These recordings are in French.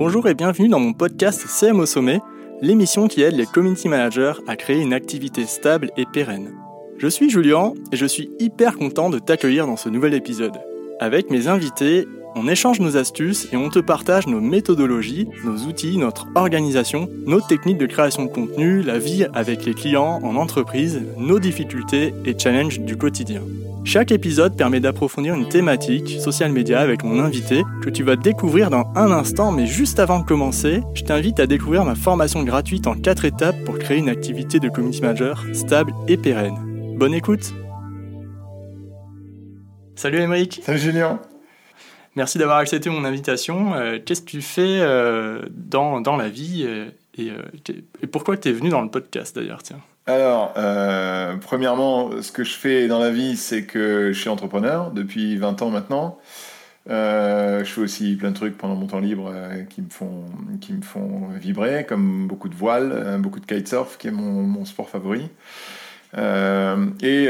Bonjour et bienvenue dans mon podcast CM au sommet, l'émission qui aide les community managers à créer une activité stable et pérenne. Je suis Julien et je suis hyper content de t'accueillir dans ce nouvel épisode. Avec mes invités, on échange nos astuces et on te partage nos méthodologies, nos outils, notre organisation, nos techniques de création de contenu, la vie avec les clients en entreprise, nos difficultés et challenges du quotidien. Chaque épisode permet d'approfondir une thématique, social media, avec mon invité, que tu vas découvrir dans un instant, mais juste avant de commencer, je t'invite à découvrir ma formation gratuite en 4 étapes pour créer une activité de community manager stable et pérenne. Bonne écoute Salut Émeric Salut Julien Merci d'avoir accepté mon invitation. Euh, qu'est-ce que tu fais euh, dans, dans, la vie euh, et, pourquoi tu es venu dans le podcast d'ailleurs tiens? Alors, premièrement, ce que je fais dans la vie, c'est que je suis entrepreneur depuis 20 ans maintenant. Je fais aussi plein de trucs pendant mon temps libre qui, me font, qui me font vibrer, comme beaucoup de voiles, beaucoup de kitesurf, qui est mon, mon sport favori. Et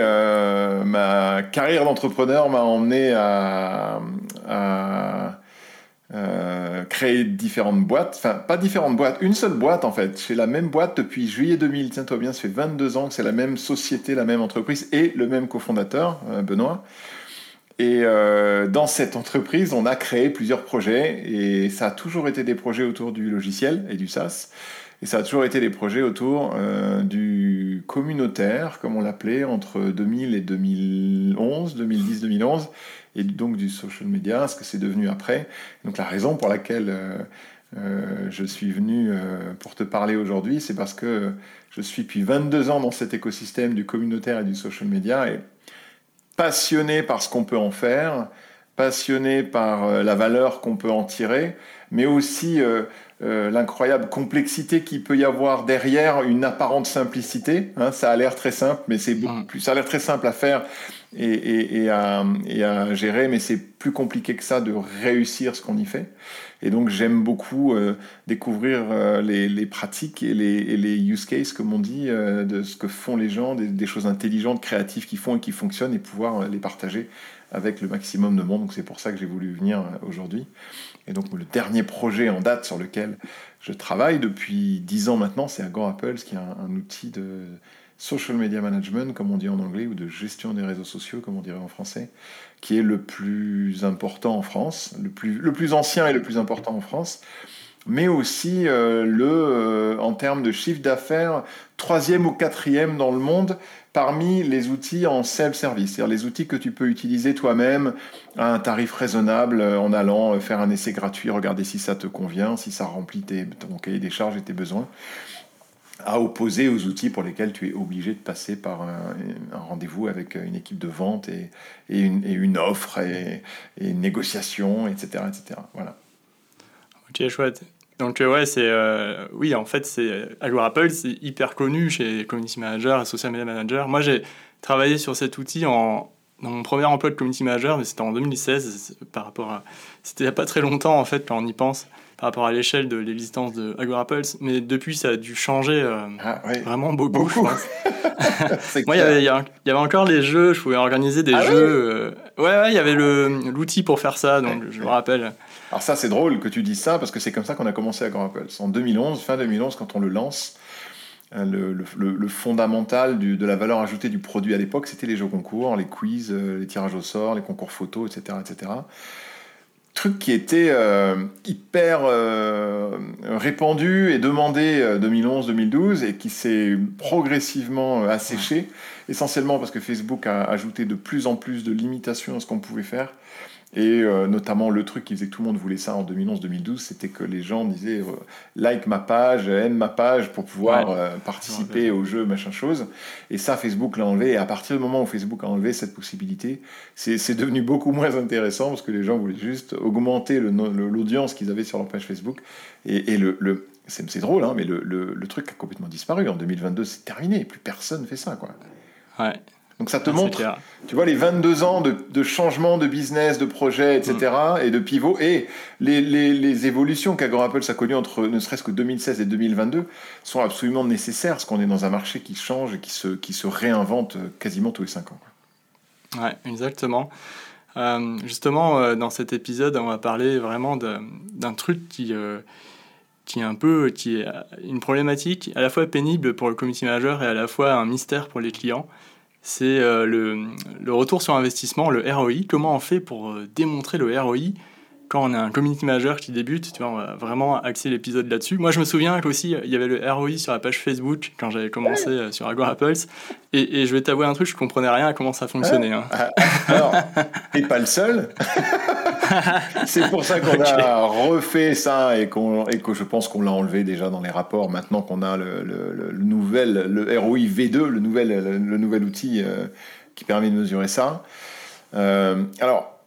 ma carrière d'entrepreneur m'a emmené à, euh, créer différentes boîtes, enfin pas différentes boîtes, une seule boîte en fait. J'ai la même boîte depuis juillet 2000, tiens-toi bien, ça fait 22 ans que c'est la même société, la même entreprise et le même cofondateur, euh, Benoît. Et euh, dans cette entreprise, on a créé plusieurs projets et ça a toujours été des projets autour du logiciel et du SaaS. Et ça a toujours été des projets autour du communautaire, comme on l'appelait, entre 2000 et 2011, 2010-2011 et donc du social media, ce que c'est devenu après. Donc la raison pour laquelle euh, euh, je suis venu euh, pour te parler aujourd'hui, c'est parce que je suis depuis 22 ans dans cet écosystème du communautaire et du social media et passionné par ce qu'on peut en faire, passionné par la valeur qu'on peut en tirer, mais aussi l'incroyable complexité qu'il peut y avoir derrière une apparente simplicité. Hein, ça a l'air très simple, mais c'est beaucoup plus. Ça a l'air très simple à faire et, à, gérer, mais c'est plus compliqué que ça de réussir ce qu'on y fait. Et donc j'aime beaucoup euh, découvrir euh, les, pratiques et les, use cases, comme on dit, euh, de ce que font les gens, des, choses intelligentes, créatives qui font et qui fonctionnent, et pouvoir les partager avec le maximum de monde. Donc c'est pour ça que j'ai voulu venir aujourd'hui. Et donc le dernier projet en date sur lequel je travaille depuis dix ans maintenant, c'est Agora Pulse, qui est un outil de social media management, comme on dit en anglais, ou de gestion des réseaux sociaux, comme on dirait en français, qui est le plus important en France, le plus, le plus ancien et le plus important en France, mais aussi euh, le, euh, en termes de chiffre d'affaires, troisième ou quatrième dans le monde parmi les outils en self-service, c'est-à-dire les outils que tu peux utiliser toi-même à un tarif raisonnable euh, en allant faire un essai gratuit, regarder si ça te convient, si ça remplit ton cahier des charges et tes besoins à opposer aux outils pour lesquels tu es obligé de passer par un, rendez-vous avec une équipe de vente et, et, une, offre et, une négociation, etc. etc. Voilà. Ok, chouette. Donc euh, ouais, c'est euh, oui, en fait, c'est Agora Apple, c'est hyper connu chez community manager et social media manager. Moi, j'ai travaillé sur cet outil en, dans mon premier emploi de community manager, mais c'était en 2016 par rapport à c'était il n'y a pas très longtemps en fait quand on y pense par rapport à l'échelle de l'existence de Agora Pulse. Mais depuis, ça a dû changer euh, ah, vraiment beaucoup. Moi, il y, avait, encore les jeux, je pouvais organiser des ah jeux. Euh, ouais, ouais, il y avait l'outil pour faire ça, donc je me rappelle. Alors ça, c'est drôle que tu dises ça, parce que c'est comme ça qu'on a commencé Agora Pulse. En 2011, fin 2011, quand on le lance, euh, le, le, fondamental du, de la valeur ajoutée du produit à l'époque, c'était les jeux concours, les quiz, les tirages au sort, les concours photos, etc. etc truc qui était euh, hyper euh, répandu et demandé 2011-2012 euh, et qui s'est progressivement asséché, essentiellement parce que Facebook a ajouté de plus en plus de limitations à ce qu'on pouvait faire. Et euh, notamment, le truc qui faisait que tout le monde voulait ça en 2011-2012, c'était que les gens disaient euh, like ma page, aime ma page pour pouvoir euh, participer au jeu, machin chose. Et ça, Facebook l'a enlevé. Et à partir du moment où Facebook a enlevé cette possibilité, c'est devenu beaucoup moins intéressant parce que les gens voulaient juste augmenter l'audience qu'ils avaient sur leur page Facebook. Et, et le, le c'est drôle, hein, mais le, le, le, truc a complètement disparu. En 2022, c'est terminé. Plus personne fait ça, quoi. Ouais. Donc ça te montre, tu vois, les 22 ans de, changement de business, de projet, etc., mm. et de pivot, et les, les, évolutions qu'Agora Apple a connues entre ne serait-ce que 2016 et 2022 sont absolument nécessaires, parce qu'on est dans un marché qui change et qui se, qui se réinvente quasiment tous les 5 ans. Ouais, exactement. justement, dans cet épisode, on va parler vraiment d'un truc qui, qui est un peu qui est une problématique à la fois pénible pour le community manager et à la fois un mystère pour les clients. C'est le, le, retour sur investissement, le ROI. Comment on fait pour démontrer le ROI quand on a un community manager qui débute, tu vois, on va vraiment axer l'épisode là-dessus. Moi, je me souviens qu'aussi, il y avait le ROI sur la page Facebook quand j'avais commencé euh, sur Agora Pulse. Et, je vais t'avouer un truc, je comprenais rien à comment ça fonctionnait. Hein. Ah, alors, t'es pas le seul. C'est pour ça qu'on a refait ça et, et que je pense qu'on l'a enlevé déjà dans les rapports maintenant qu'on a le, le, nouvel, le ROI V2, le nouvel, le, nouvel outil euh, qui permet de mesurer ça. Euh, alors,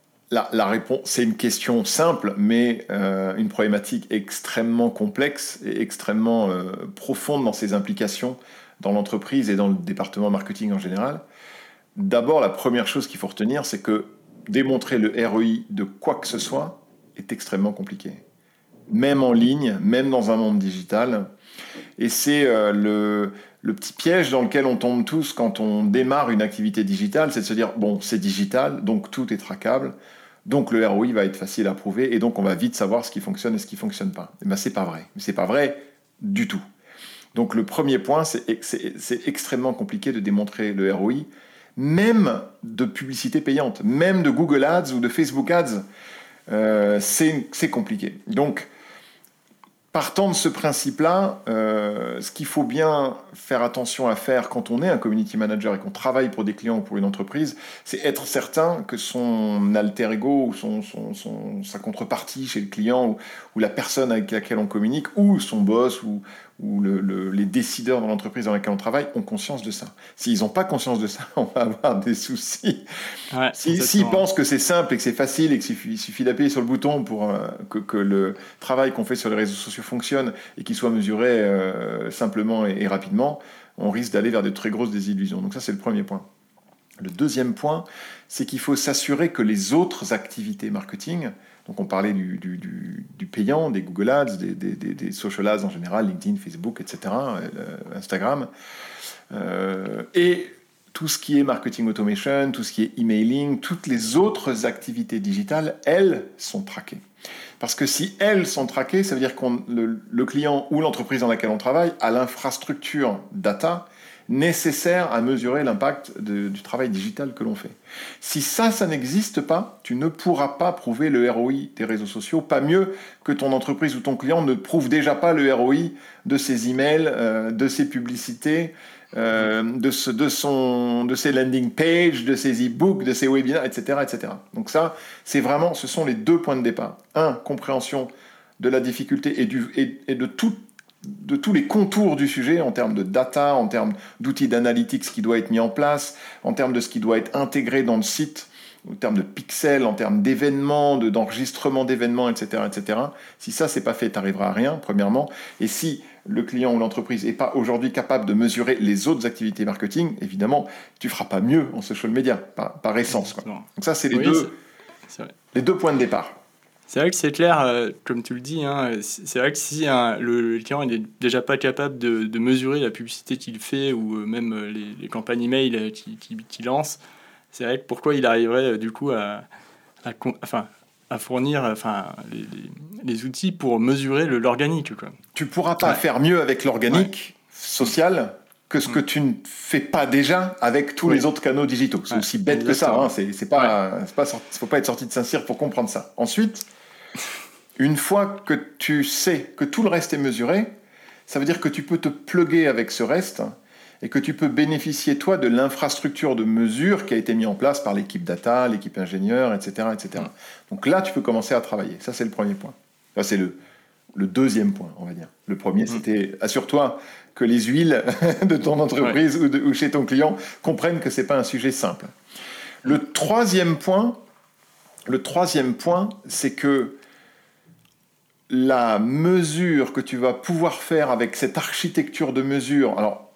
la, réponse, c'est une question simple, mais euh, une problématique extrêmement complexe et extrêmement euh, profonde dans ses implications dans l'entreprise et dans le département marketing en général. D'abord, la première chose qu'il faut retenir, c'est que démontrer le ROI de quoi que ce soit est extrêmement compliqué. Même en ligne, même dans un monde digital. Et c'est euh, le, le petit piège dans lequel on tombe tous quand on démarre une activité digitale, c'est de se dire, bon, c'est digital, donc tout est traquable. Donc le ROI va être facile à prouver et donc on va vite savoir ce qui fonctionne et ce qui ne fonctionne pas. Mais ben, c'est pas vrai. C'est pas vrai du tout. Donc le premier point, c'est extrêmement compliqué de démontrer le ROI, même de publicité payante, même de Google Ads ou de Facebook Ads. Euh, c'est compliqué. Donc Partant de ce principe-là, euh, ce qu'il faut bien faire attention à faire quand on est un community manager et qu'on travaille pour des clients ou pour une entreprise, c'est être certain que son alter ego ou son, sa contrepartie chez le client ou, la personne avec laquelle on communique ou son boss ou, ou les décideurs dans l'entreprise dans laquelle on travaille ont conscience de ça. S'ils n'ont pas conscience de ça, on va avoir des soucis. S'ils pensent que c'est simple et que c'est facile et qu'il suffit, d'appuyer sur le bouton pour euh, que, le travail qu'on fait sur les réseaux sociaux fonctionne et qu'il soit mesuré euh, simplement et, rapidement, on risque d'aller vers de très grosses désillusions. Donc ça, c'est le premier point. Le deuxième point, c'est qu'il faut s'assurer que les autres activités marketing, donc on parlait du, payant, des Google Ads, des, social ads en général, LinkedIn, Facebook, etc., euh, Instagram. Euh, et tout ce qui est marketing automation, tout ce qui est emailing, toutes les autres activités digitales, elles sont traquées. Parce que si elles sont traquées, ça veut dire que le client ou l'entreprise dans laquelle on travaille a l'infrastructure data nécessaire à mesurer l'impact du travail digital que l'on fait. Si ça, ça n'existe pas, tu ne pourras pas prouver le ROI des réseaux sociaux, pas mieux que ton entreprise ou ton client ne prouve déjà pas le ROI de ses emails, euh, de ses publicités, euh, de, de, son, de ses landing pages, de ses e-books, de ses webinaires, etc., etc. Donc ça, c'est vraiment, ce sont les deux points de départ. Un, compréhension de la difficulté et, du, et de toute de tous les contours du sujet en termes de data, en termes d'outils d'analytics qui doit être mis en place, en termes de ce qui doit être intégré dans le site, en termes de pixels, en termes d'événements, d'enregistrement d'événements, etc., etc. Si ça, c'est pas fait, tu n'arriveras à rien, premièrement. Et si le client ou l'entreprise n'est pas aujourd'hui capable de mesurer les autres activités marketing, évidemment, tu feras pas mieux en social media, par, essence. Donc ça, c'est les, les deux points de départ. C'est vrai que c'est clair, euh, comme tu le dis, hein, c'est vrai que si le, client n'est déjà pas capable de, mesurer la publicité qu'il fait ou euh, même euh, les, campagnes email qu'il lance, c'est vrai que pourquoi il arriverait du coup à, enfin, à fournir enfin, les, outils pour mesurer l'organique. Tu pourras pas faire mieux avec l'organique social que ce que mm. tu ne fais pas déjà avec tous les autres canaux digitaux. C'est aussi bête que ça. Hein. C'est pas, pas, faut pas être sorti de Saint-Cyr pour comprendre ça. Ensuite, une fois que tu sais que tout le reste est mesuré, ça veut dire que tu peux te pluguer avec ce reste et que tu peux bénéficier, toi, de l'infrastructure de mesure qui a été mise en place par l'équipe data, l'équipe ingénieur, etc., etc. Donc là, tu peux commencer à travailler. Ça, c'est le premier point. Ça, c'est le, le deuxième point, on va dire. Le premier, mm. c'était assure-toi que les huiles de ton entreprise ou, ou, chez ton client comprennent que ce n'est pas un sujet simple. Le troisième point, le troisième point, c'est que la mesure que tu vas pouvoir faire avec cette architecture de mesure, alors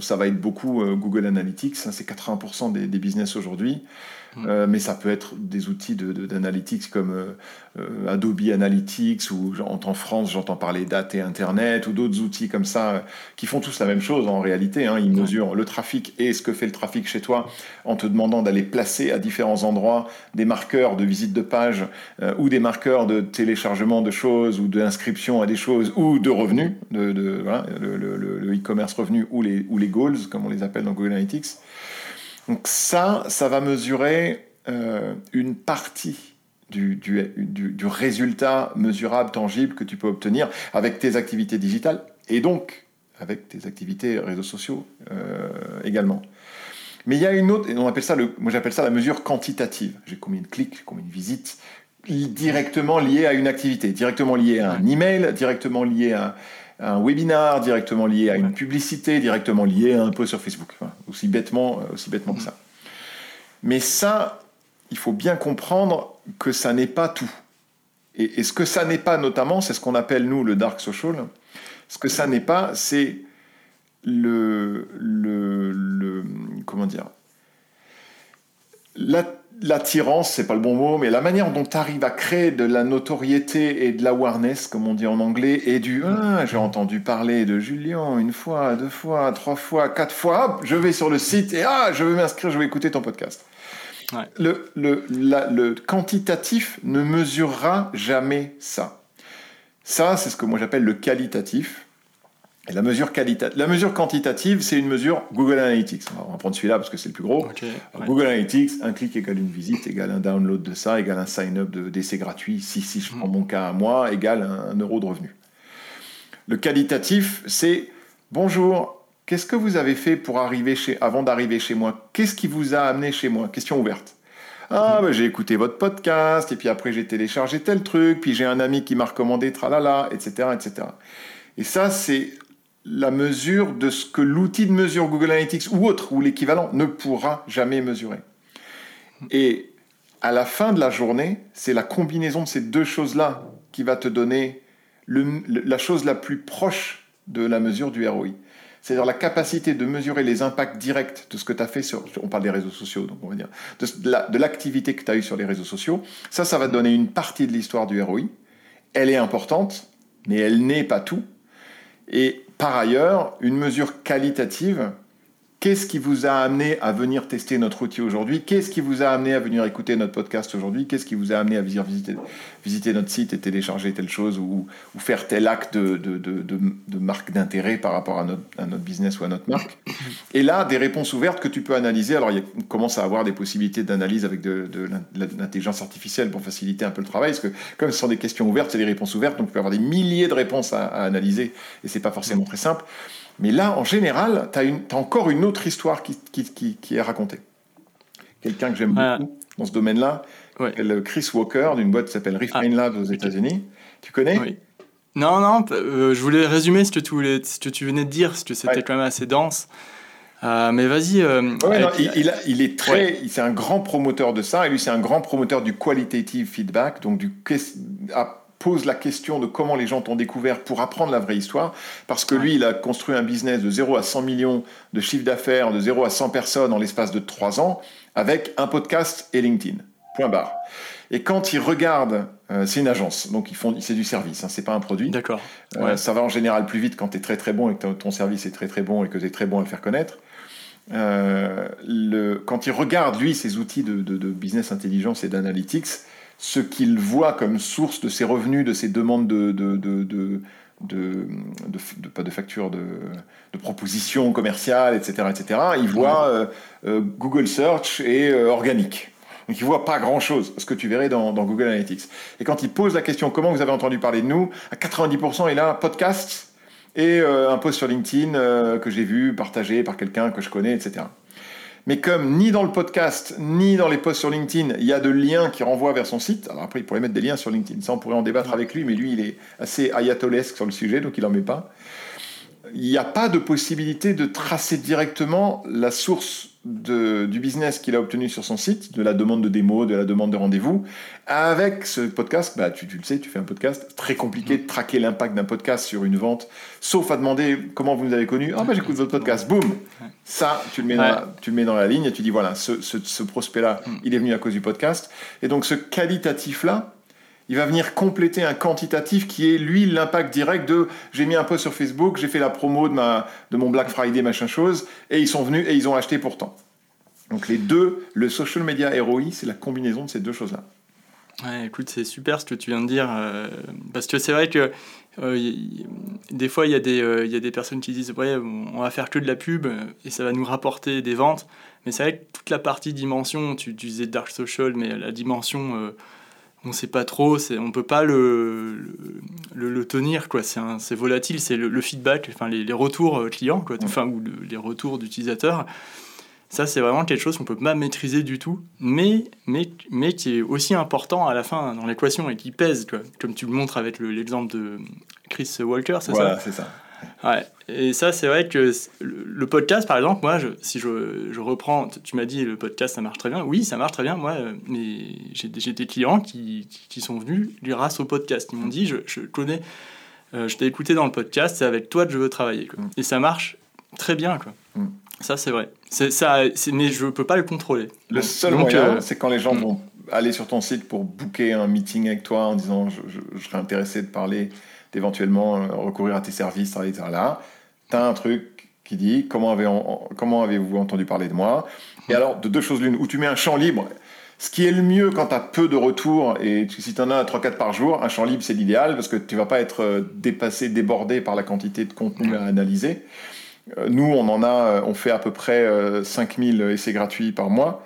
ça va être beaucoup Google Analytics, hein, c'est 80% des, des, business aujourd'hui. Mm. Euh, mais ça peut être des outils d'analytics de, comme euh, euh, Adobe Analytics, ou en France, j'entends parler Data et Internet, ou d'autres outils comme ça, qui font tous la même chose en réalité. Hein. Ils mesurent le trafic et ce que fait le trafic chez toi, en te demandant d'aller placer à différents endroits des marqueurs de visite de page, ou des marqueurs de téléchargement de choses, ou d'inscription à des choses, ou de revenus, de, de le e-commerce revenu, ou les, ou les goals, comme on les appelle dans Google Analytics. Donc ça, ça va mesurer euh, une partie du, du, résultat mesurable, tangible que tu peux obtenir avec tes activités digitales et donc avec tes activités réseaux sociaux euh, également. Mais il y a une autre, et on appelle ça le, moi j'appelle ça la mesure quantitative. J'ai combien de clics, combien de visites, directement liées à une activité, directement liées à un email, directement liées à, un webinar directement lié à une publicité, directement lié à un post sur Facebook. aussi, bêtement, euh, aussi bêtement que ça. Mais ça, il faut bien comprendre que ça n'est pas tout. Et, ce que ça n'est pas notamment, c'est ce qu'on appelle nous le dark social. Ce que ça n'est pas, c'est le, le, le, comment dire, la l'attirance, c'est pas le bon mot, mais la manière dont tu arrives à créer de la notoriété et de l'awareness, comme on dit en anglais, et du ah, j'ai entendu parler de Julien une fois, deux fois, trois fois, quatre fois, hop, je vais sur le site et ah, je veux m'inscrire, je vais écouter ton podcast. Le, le, le quantitatif ne mesurera jamais ça. Ça, c'est ce que moi j'appelle le qualitatif la mesure, la mesure quantitative, c'est une mesure Google Analytics. On va prendre celui-là parce que c'est le plus gros. Google Analytics, un clic égale une visite, égale un download de ça, égale un sign-up d'essai gratuit. Si, si je prends hmm. mon cas à moi, égale un, euro de revenu. Le qualitatif, c'est bonjour, qu'est-ce que vous avez fait pour arriver chez, avant d'arriver chez moi? Qu'est-ce qui vous a amené chez moi? Question ouverte. Ah, ben, j'ai écouté votre podcast, et puis après j'ai téléchargé tel truc, puis j'ai un ami qui m'a recommandé tralala, etc., etc. Et ça, c'est la mesure de ce que l'outil de mesure Google Analytics ou autre, ou l'équivalent, ne pourra jamais mesurer. Et à la fin de la journée, c'est la combinaison de ces deux choses-là qui va te donner la chose la plus proche de la mesure du ROI. C'est-à-dire la capacité de mesurer les impacts directs de ce que tu as fait sur, on parle des réseaux sociaux, donc on va dire, de, l'activité que tu as eue sur les réseaux sociaux. Ça, ça va donner une partie de l'histoire du ROI. Elle est importante, mais elle n'est pas tout. Et par ailleurs, une mesure qualitative, qu'est-ce qui vous a amené à venir tester notre outil aujourd'hui? Qu'est-ce qui vous a amené à venir écouter notre podcast aujourd'hui? Qu'est-ce qui vous a amené à venir visiter, visiter notre site et télécharger telle chose ou, faire tel acte de, de, de, marque d'intérêt par rapport à notre, à notre, business ou à notre marque? Et là, des réponses ouvertes que tu peux analyser. Alors, il on commence à avoir des possibilités d'analyse avec de, l'intelligence artificielle pour faciliter un peu le travail, parce que comme ce sont des questions ouvertes, c'est des réponses ouvertes, donc tu peux avoir des milliers de réponses à, à analyser, et c'est pas forcément très simple. Mais là, en général, tu as, encore une autre histoire qui, qui, est racontée. Quelqu'un que j'aime beaucoup dans ce domaine-là, Chris Walker, d'une boîte qui s'appelle Refine ah, Labs aux États-Unis. Tu connais oui. Non, non, euh, je voulais résumer ce que tu, voulais, ce que tu venais de dire, parce que c'était quand même assez dense. Euh, mais vas-y. Euh, il, il, est très, c'est un grand promoteur de ça, et lui c'est un grand promoteur du qualitative feedback, donc du pose la question de comment les gens t'ont découvert pour apprendre la vraie histoire, parce que lui, il a construit un business de 0 à 100 millions de chiffre d'affaires, de 0 à 100 personnes en l'espace de 3 ans, avec un podcast et LinkedIn. Point barre. Et quand il regarde, euh, c'est une agence, donc ils font, c'est du service, hein, c'est pas un produit. D'accord. Euh, ça va en général plus vite quand tu es très très bon et que ton service est très très bon et que tu es très bon à le faire connaître. Euh, le, quand il regarde, lui, ses outils de, de, de business intelligence et d'analytics, ce qu'il voit comme source de ses revenus, de ses demandes de, de, de, de pas de factures, de, propositions commerciales, etc., etc. Il voit euh, euh, Google Search et euh, organique. Donc il voit pas grand-chose, ce que tu verrais dans, dans, Google Analytics. Et quand il pose la question comment vous avez entendu parler de nous, à 90% il a podcast et un post sur LinkedIn que j'ai vu partagé par quelqu'un que je connais, etc. Mais comme ni dans le podcast, ni dans les posts sur LinkedIn, il y a de liens qui renvoient vers son site, alors après il pourrait mettre des liens sur LinkedIn, ça on pourrait en débattre avec lui, mais lui il est assez ayatolesque sur le sujet, donc il n'en met pas. Il n'y a pas de possibilité de tracer directement la source du business qu'il a obtenu sur son site, de la demande de démo, de la demande de rendez-vous. Avec ce podcast, bah, tu, le sais, tu fais un podcast, très compliqué de traquer l'impact d'un podcast sur une vente, sauf à demander comment vous nous avez connu. Ah, bah, j'écoute votre podcast, boum Ça, tu le, mets dans la, tu le mets dans la ligne et tu dis voilà, ce, ce prospect-là, mm. il est venu à cause du podcast. Et donc, ce qualitatif-là, il va venir compléter un quantitatif qui est, lui, l'impact direct de j'ai mis un post sur Facebook, j'ai fait la promo de, ma, de mon Black Friday, machin chose, et ils sont venus et ils ont acheté pourtant. Donc les deux, le social media ROI, c'est la combinaison de ces deux choses-là. Ouais, écoute, c'est super ce que tu viens de dire, euh, parce que c'est vrai que euh, des fois, il y, euh, y a des personnes qui disent ouais, on va faire que de la pub et ça va nous rapporter des ventes. Mais c'est vrai que toute la partie dimension, tu, tu disais dark social, mais la dimension on sait pas trop, on peut pas le, tenir. C'est, volatile, c'est le, feedback, enfin les, retours euh, clients, enfin, ou les retours d'utilisateurs. Ça, c'est vraiment quelque chose qu'on peut pas maîtriser du tout, mais, mais, mais qui est aussi important à la fin dans l'équation et qui pèse, comme tu le montres avec l'exemple de Chris Walker, c'est ça. Ouais. Et ça, c'est vrai que le podcast, par exemple, moi, je, si je, je reprends, tu m'as dit le podcast, ça marche très bien. Oui, ça marche très bien. Moi, euh, mais j'ai des clients qui, qui, sont venus grâce au podcast. Ils m'ont dit, je, je connais, euh, je t'ai écouté dans le podcast, c'est avec toi que je veux travailler. Quoi. Mm. Et ça marche très bien. Quoi. Mm. Ça, c'est vrai. Ça, mais je ne peux pas le contrôler. Le seul moyen, euh, c'est quand les gens mm. vont aller sur ton site pour booker un meeting avec toi en disant je, je serais intéressé de parler d'éventuellement euh, recourir à tes services, etc. Là, tu as un truc qui dit comment, avez comment avez-vous entendu parler de moi? Et alors, de deux choses l'une, où tu mets un champ libre. Ce qui est le mieux quand tu as peu de retours, et si tu en as 3-4 par jour, un champ libre c'est l'idéal parce que tu vas pas être euh, dépassé, débordé par la quantité de contenu à analyser. Euh, nous, on en a, on fait à peu près 5000 essais gratuits par mois.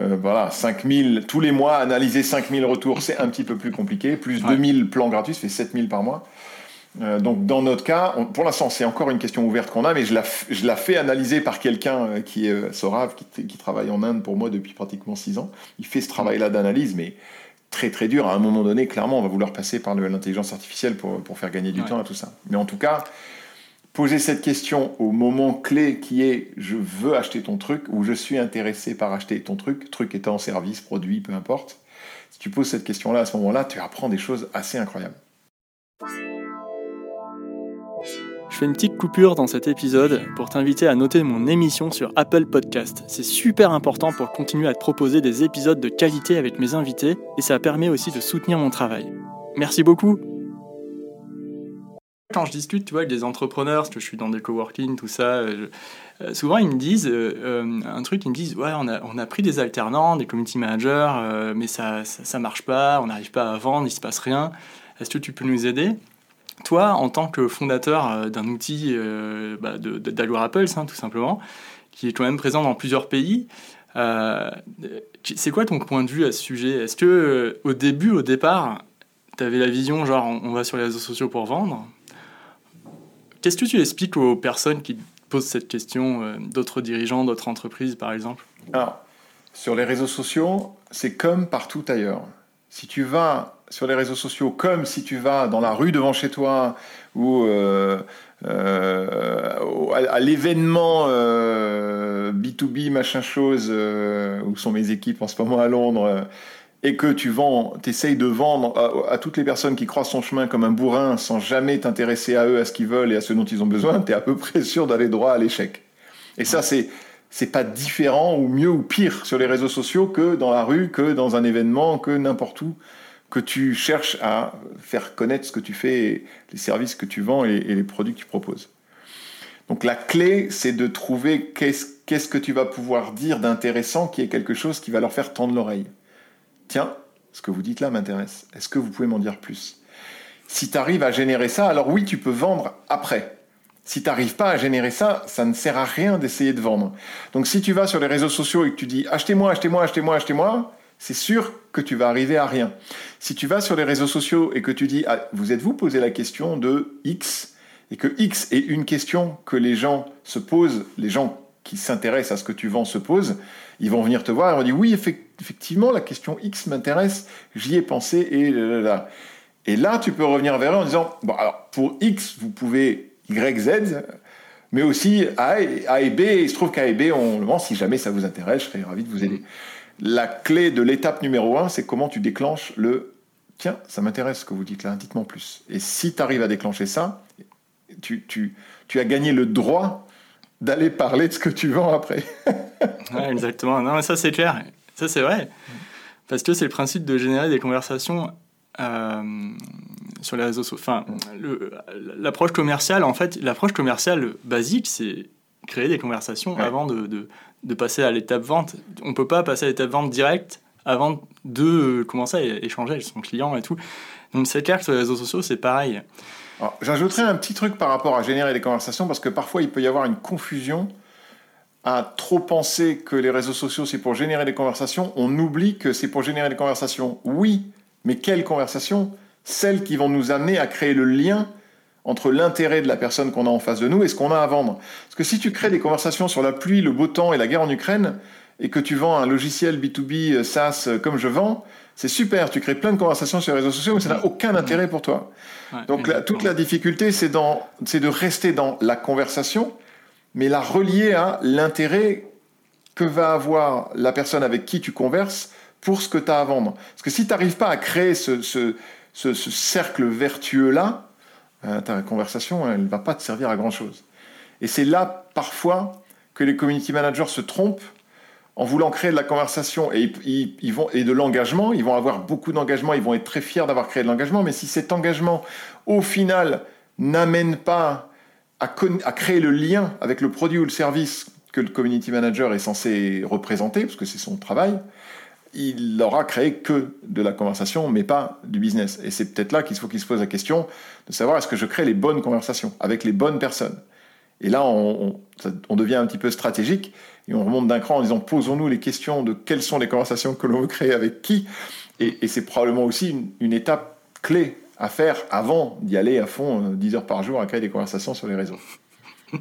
Voilà, 5000 tous les mois, analyser 5000 retours, c'est un petit peu plus compliqué. Plus 2000 plans gratuits, ça fait 7000 par mois. Euh, donc dans notre cas, pour l'instant c'est encore une question ouverte qu'on a, mais je la, je la fais analyser par quelqu'un euh, qui est euh, Sorav, qui, qui, travaille en Inde pour moi depuis pratiquement six ans. Il fait ce travail-là d'analyse, mais très très dur. À un moment donné, clairement, on va vouloir passer par l'intelligence artificielle pour, pour, faire gagner du temps à tout ça. Mais en tout cas, poser cette question au moment clé qui est je veux acheter ton truc ou je suis intéressé par acheter ton truc, truc étant service, produit, peu importe. Si tu poses cette question-là à ce moment-là, tu apprends des choses assez incroyables. Je fais une petite coupure dans cet épisode pour t'inviter à noter mon émission sur Apple Podcast. C'est super important pour continuer à te proposer des épisodes de qualité avec mes invités et ça permet aussi de soutenir mon travail. Merci beaucoup quand je discute, tu vois, avec des entrepreneurs, parce que je suis dans des coworking, tout ça, euh, euh, souvent ils me disent euh, un truc, ils me disent ouais, on a, on a pris des alternants, des community managers, mais ça, ça, marche pas, on n'arrive pas à vendre, il se passe rien. Est-ce que tu peux nous aider? Toi, en tant que fondateur d'un outil bah, Apples, hein, tout simplement, qui est quand même présent dans plusieurs pays, c'est quoi ton point de vue à ce sujet? Est-ce que au début, au départ, tu avais la vision genre on va sur les réseaux sociaux pour vendre? Qu'est-ce que tu expliques aux personnes qui posent cette question, d'autres dirigeants, d'autres entreprises par exemple? Alors, sur les réseaux sociaux, c'est comme partout ailleurs. Si tu vas sur les réseaux sociaux comme si tu vas dans la rue devant chez toi ou euh, euh, à, l'événement B2B euh, machin chose où sont mes équipes en ce moment à Londres et que tu vends, t'essayes de vendre à, toutes les personnes qui croisent ton chemin comme un bourrin sans jamais t'intéresser à eux, à ce qu'ils veulent et à ce dont ils ont besoin, tu es à peu près sûr d'aller droit à l'échec. Et ça, c'est c'est pas différent ou mieux ou pire sur les réseaux sociaux que dans la rue, que dans un événement, que n'importe où que tu cherches à faire connaître ce que tu fais, les services que tu vends et, les produits que tu proposes. Donc la clé, c'est de trouver qu'est-ce que tu vas pouvoir dire d'intéressant qui est quelque chose qui va leur faire tendre l'oreille. Tiens, ce que vous dites là m'intéresse. Est-ce que vous pouvez m'en dire plus? Si tu arrives à générer ça, alors oui, tu peux vendre après. Si tu n'arrives pas à générer ça, ça ne sert à rien d'essayer de vendre. Donc si tu vas sur les réseaux sociaux et que tu dis achetez-moi, achetez-moi, achetez-moi, achetez-moi, c'est sûr que tu vas arriver à rien. Si tu vas sur les réseaux sociaux et que tu dis, ah, vous êtes-vous posé la question de X, et que X est une question que les gens se posent, les gens qui s'intéressent à ce que tu vends se posent, ils vont venir te voir et vont dire, oui, effectivement, la question X m'intéresse, j'y ai pensé, et là, Et là, tu peux revenir vers eux en disant, bon, alors, pour X, vous pouvez Y, Z, mais aussi A, et B. il se trouve qu'A et B, on le vend. Si jamais ça vous intéresse, je serais ravi de vous aider. La clé de l'étape numéro un, c'est comment tu déclenches le tiens, ça m'intéresse ce que vous dites là, dites-moi plus. Et si tu arrives à déclencher ça, tu, tu, tu as gagné le droit d'aller parler de ce que tu vends après. exactement. Non, ça c'est clair. Ça c'est vrai. Parce que c'est le principe de générer des conversations euh, sur les réseaux sociaux. Enfin, l'approche commerciale, en fait, l'approche commerciale basique, c'est créer des conversations avant de, de, de, passer à l'étape vente. On ne peut pas passer à l'étape vente directe avant de commencer à échanger avec son client et tout. Donc c'est clair que sur les réseaux sociaux, c'est pareil. J'ajouterais un petit truc par rapport à générer des conversations, parce que parfois il peut y avoir une confusion à trop penser que les réseaux sociaux c'est pour générer des conversations. On oublie que c'est pour générer des conversations. Oui, mais quelles conversations? Celles qui vont nous amener à créer le lien entre l'intérêt de la personne qu'on a en face de nous et ce qu'on a à vendre. Parce que si tu crées des conversations sur la pluie, le beau temps et la guerre en Ukraine, et que tu vends un logiciel B2B euh, SaaS euh, comme je vends, c'est super, tu crées plein de conversations sur les réseaux sociaux, mais ça n'a aucun intérêt pour toi. Donc toute la difficulté, c'est de rester dans la conversation, mais la relier à l'intérêt que va avoir la personne avec qui tu converses pour ce que tu as à vendre. Parce que si tu n'arrives pas à créer ce, cercle vertueux-là, euh, ta conversation, elle ne va pas te servir à grand-chose. Et c'est là, parfois, que les community managers se trompent en voulant créer de la conversation et, ils, vont, et de l'engagement. Ils vont avoir beaucoup d'engagement, ils vont être très fiers d'avoir créé de l'engagement, mais si cet engagement, au final, n'amène pas à, créer le lien avec le produit ou le service que le community manager est censé représenter, parce que c'est son travail, il n'aura créé que de la conversation, mais pas du business. Et c'est peut-être là qu'il faut qu'il se pose la question de savoir est-ce que je crée les bonnes conversations avec les bonnes personnes? Et là, on, devient un petit peu stratégique et on remonte d'un cran en disant posons-nous les questions de quelles sont les conversations que l'on veut créer avec qui. Et, c'est probablement aussi une, étape clé à faire avant d'y aller à fond 10 euh, heures par jour à créer des conversations sur les réseaux.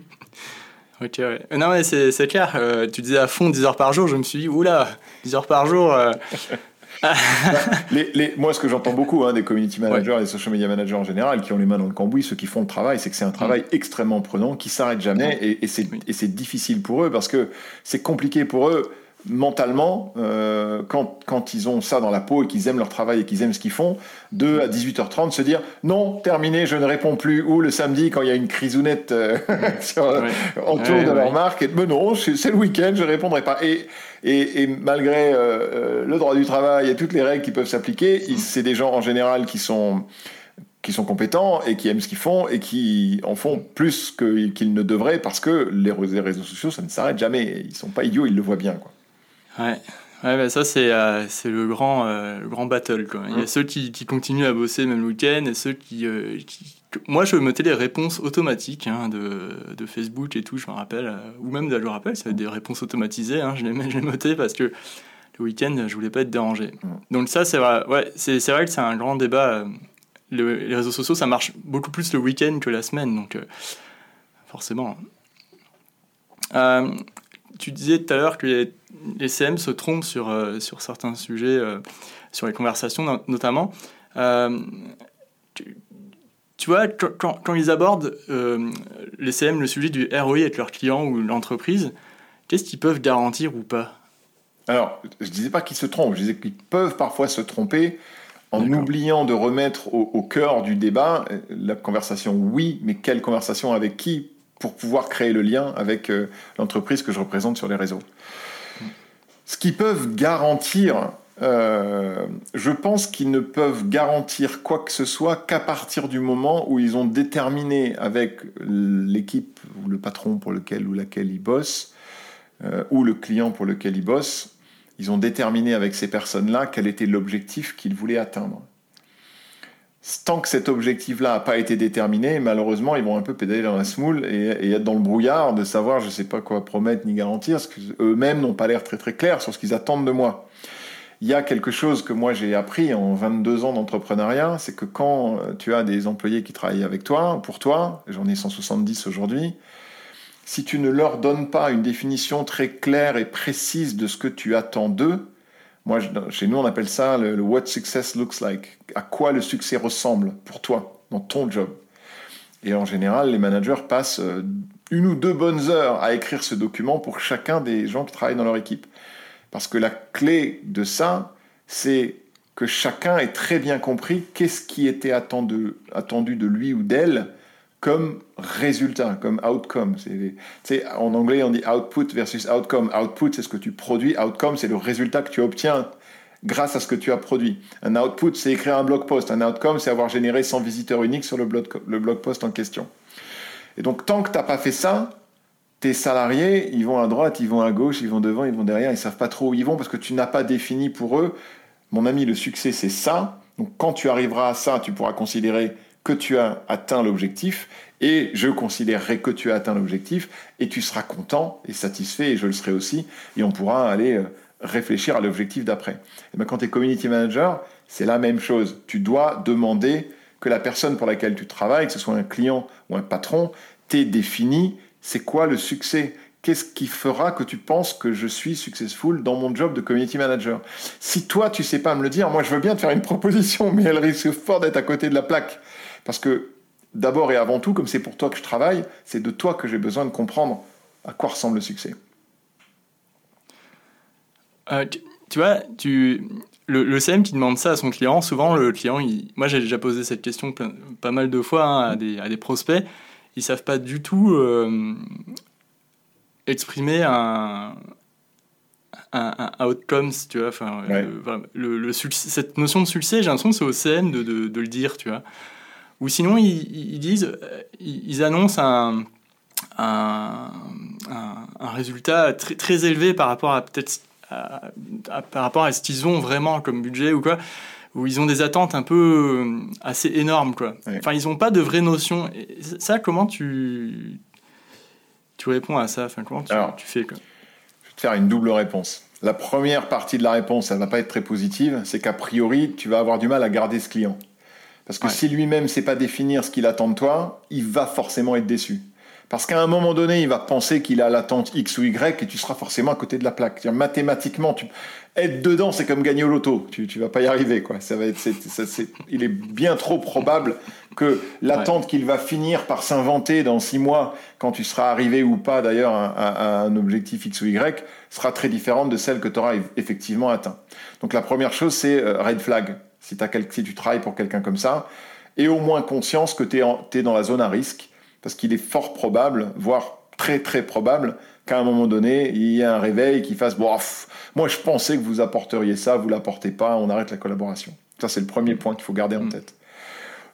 Ok, ouais. Non, mais c'est clair. Euh, tu disais à fond 10 heures par jour. Je me suis dit, oula, 10 heures par jour. Euh. les, les, moi, ce que j'entends beaucoup hein, des community managers et des social media managers en général, qui ont les mains dans le cambouis, ceux qui font le travail, c'est que c'est un travail mm. extrêmement prenant, qui s'arrête jamais, et, et c'est difficile pour eux parce que c'est compliqué pour eux mentalement, euh, quand, quand, ils ont ça dans la peau et qu'ils aiment leur travail et qu'ils aiment ce qu'ils font, de à 18h30 se dire non, terminé, je ne réponds plus, ou le samedi quand il y a une crisounette euh, autour de leur marque, et mais non, c'est le week-end, je ne répondrai pas. Et, et, et malgré euh, le droit du travail et toutes les règles qui peuvent s'appliquer, c'est des gens en général qui sont qui sont compétents et qui aiment ce qu'ils font et qui en font plus qu'ils ne devraient parce que les réseaux sociaux, ça ne s'arrête jamais. Ils sont pas idiots, ils le voient bien. Quoi. Ouais. Ouais, bah ça c'est euh, le grand euh, le grand battle quoi. Il y a ceux qui, qui, continuent à bosser même le week-end et ceux qui, euh, qui, moi je mettais les réponses automatiques hein, de, de Facebook et tout, je me rappelle ou même je me rappelle, ça des réponses automatisées hein, je les je les notais parce que le week-end je voulais pas être dérangé. Donc ça c'est vrai ouais, c'est vrai que c'est un grand débat les réseaux sociaux ça marche beaucoup plus le week-end que la semaine donc forcément. tu disais tout à l'heure que les les CM se trompent sur, euh, sur certains sujets, euh, sur les conversations notamment. Euh, tu, vois, quand, quand, ils abordent les CM le sujet du ROI avec leurs clients ou l'entreprise, qu'est-ce qu'ils peuvent garantir ou pas? Alors, je disais pas qu'ils se trompent, je disais qu'ils peuvent parfois se tromper en oubliant de remettre au, au, cœur du débat la conversation oui, mais quelle conversation avec qui pour pouvoir créer le lien avec l'entreprise que je représente sur les réseaux. Ce qu'ils peuvent garantir, euh, je pense qu'ils ne peuvent garantir quoi que ce soit qu'à partir du moment où ils ont déterminé avec l'équipe ou le patron pour lequel ou laquelle ils bossent, euh, ou le client pour lequel ils bossent, ils ont déterminé avec ces personnes-là quel était l'objectif qu'ils voulaient atteindre tant que cet objectif-là n'a pas été déterminé, malheureusement, ils vont un peu pédaler dans la smoule et, être dans le brouillard de savoir je ne sais pas quoi promettre ni garantir, parce qu'eux-mêmes n'ont pas l'air très très clairs sur ce qu'ils attendent de moi. Il y a quelque chose que moi j'ai appris en 22 ans d'entrepreneuriat, c'est que quand tu as des employés qui travaillent avec toi, pour toi, j'en ai 170 aujourd'hui, si tu ne leur donnes pas une définition très claire et précise de ce que tu attends d'eux, moi, chez nous, on appelle ça le, what success looks like. À quoi le succès ressemble pour toi dans ton job. Et en général, les managers passent euh, une ou deux bonnes heures à écrire ce document pour chacun des gens qui travaillent dans leur équipe. Parce que la clé de ça, c'est que chacun ait très bien compris qu'est-ce qui était attendu, attendu de lui ou d'elle comme résultat, comme outcome. C'est, en anglais, on dit output versus outcome. Output, c'est ce que tu produis. Outcome, c'est le résultat que tu obtiens grâce à ce que tu as produit. Un output, c'est écrire un blog post. Un outcome, c'est avoir généré 100 visiteurs uniques sur le blog, le blog post en question. Et donc, tant que tu n'as pas fait ça, tes salariés, ils vont à droite, ils vont à gauche, ils vont devant, ils vont derrière, ils savent pas trop où ils vont parce que tu n'as pas défini pour eux, mon ami, le succès, c'est ça. Donc, quand tu arriveras à ça, tu pourras considérer que tu as atteint l'objectif et je considérerai que tu as atteint l'objectif et tu seras content et satisfait et je le serai aussi et on pourra aller euh, réfléchir à l'objectif d'après. Et bien quand tu es community manager, c'est la même chose. Tu dois demander que la personne pour laquelle tu travailles, que ce soit un client ou un patron, t'ait défini c'est quoi le succès Qu'est-ce qui fera que tu penses que je suis successful dans mon job de community manager? Si toi, tu sais pas me le dire, moi, je veux bien te faire une proposition, mais elle risque fort d'être à côté de la plaque. Parce que, d'abord et avant tout, comme c'est pour toi que je travaille, c'est de toi que j'ai besoin de comprendre à quoi ressemble le succès. Euh, tu, vois, tu, le, CM qui demande ça à son client, souvent le client, moi j'ai déjà posé cette question pas mal de fois hein, à, des, à, des, prospects, ils savent pas du tout euh, exprimer un, un, outcome, tu vois, enfin, le, cette notion de succès, j'ai l'impression que c'est au CM de, de, le dire, tu vois. Ou sinon, ils, disent, ils, annoncent un, un, un, résultat très, très élevé par rapport à peut-être par rapport à ce qu'ils ont vraiment comme budget ou quoi, où ils ont des attentes un peu euh, assez énormes quoi. Enfin, ils n'ont pas de vraie notion. ça, comment tu tu réponds à ça? Enfin, comment tu, tu fais quoi? Je vais te faire une double réponse. La première partie de la réponse, elle va pas être très positive, c'est qu'a priori, tu vas avoir du mal à garder ce client. Parce que si lui-même ne sait pas définir ce qu'il attend de toi, il va forcément être déçu. Parce qu'à un moment donné, il va penser qu'il a l'attente X ou Y et tu seras forcément à côté de la plaque. Mathématiquement, tu... être dedans, c'est comme gagner au loto. Tu, ne vas pas y arriver, quoi. Ça va être, il est bien trop probable que l'attente qu'il va finir par s'inventer dans six mois, quand tu seras arrivé ou pas d'ailleurs à, un objectif X ou Y, sera très différente de celle que tu auras effectivement atteint. Donc la première chose, c'est euh, red flag. Si, as si tu travailles pour quelqu'un comme ça, et au moins conscience que tu es, es dans la zone à risque parce qu'il est fort probable, voire très très probable, qu'à un moment donné, il y ait un réveil qui fasse bon, moi je pensais que vous apporteriez ça, vous l'apportez pas, on arrête la collaboration. Ça c'est le premier point qu'il faut garder en mm. tête.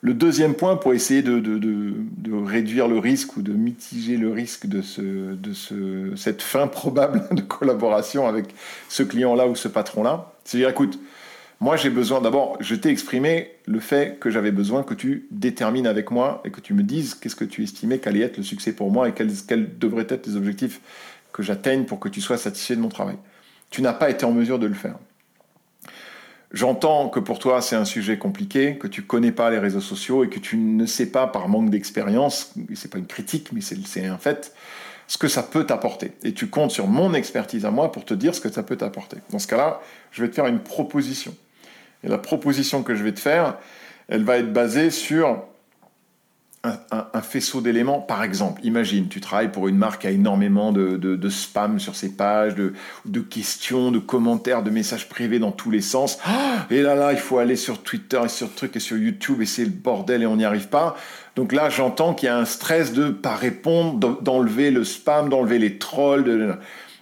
Le deuxième point pour essayer de, de, de, réduire le risque ou de mitiger le risque de, ce, de ce, cette fin probable de collaboration avec ce client-là ou ce patron-là, c'est dire écoute, moi, j'ai besoin, d'abord, je t'ai exprimé le fait que j'avais besoin que tu détermines avec moi et que tu me dises qu'est-ce que tu estimais qu'allait être le succès pour moi et quels, devraient être les objectifs que j'atteigne pour que tu sois satisfait de mon travail. Tu n'as pas été en mesure de le faire. J'entends que pour toi c'est un sujet compliqué, que tu connais pas les réseaux sociaux et que tu ne sais pas par manque d'expérience, c'est pas une critique mais c'est un fait, ce que ça peut t'apporter. Et tu comptes sur mon expertise à moi pour te dire ce que ça peut t'apporter. Dans ce cas-là, je vais te faire une proposition. Et la proposition que je vais te faire, elle va être basée sur un, faisceau d'éléments. Par exemple, imagine, tu travailles pour une marque qui a énormément de, spam sur ses pages, de, questions, de commentaires, de messages privés dans tous les sens. Ah, et là, là, il faut aller sur Twitter et sur truc et sur YouTube et c'est le bordel et on n'y arrive pas. Donc là, j'entends qu'il y a un stress de pas répondre, d'enlever le spam, d'enlever les trolls. De...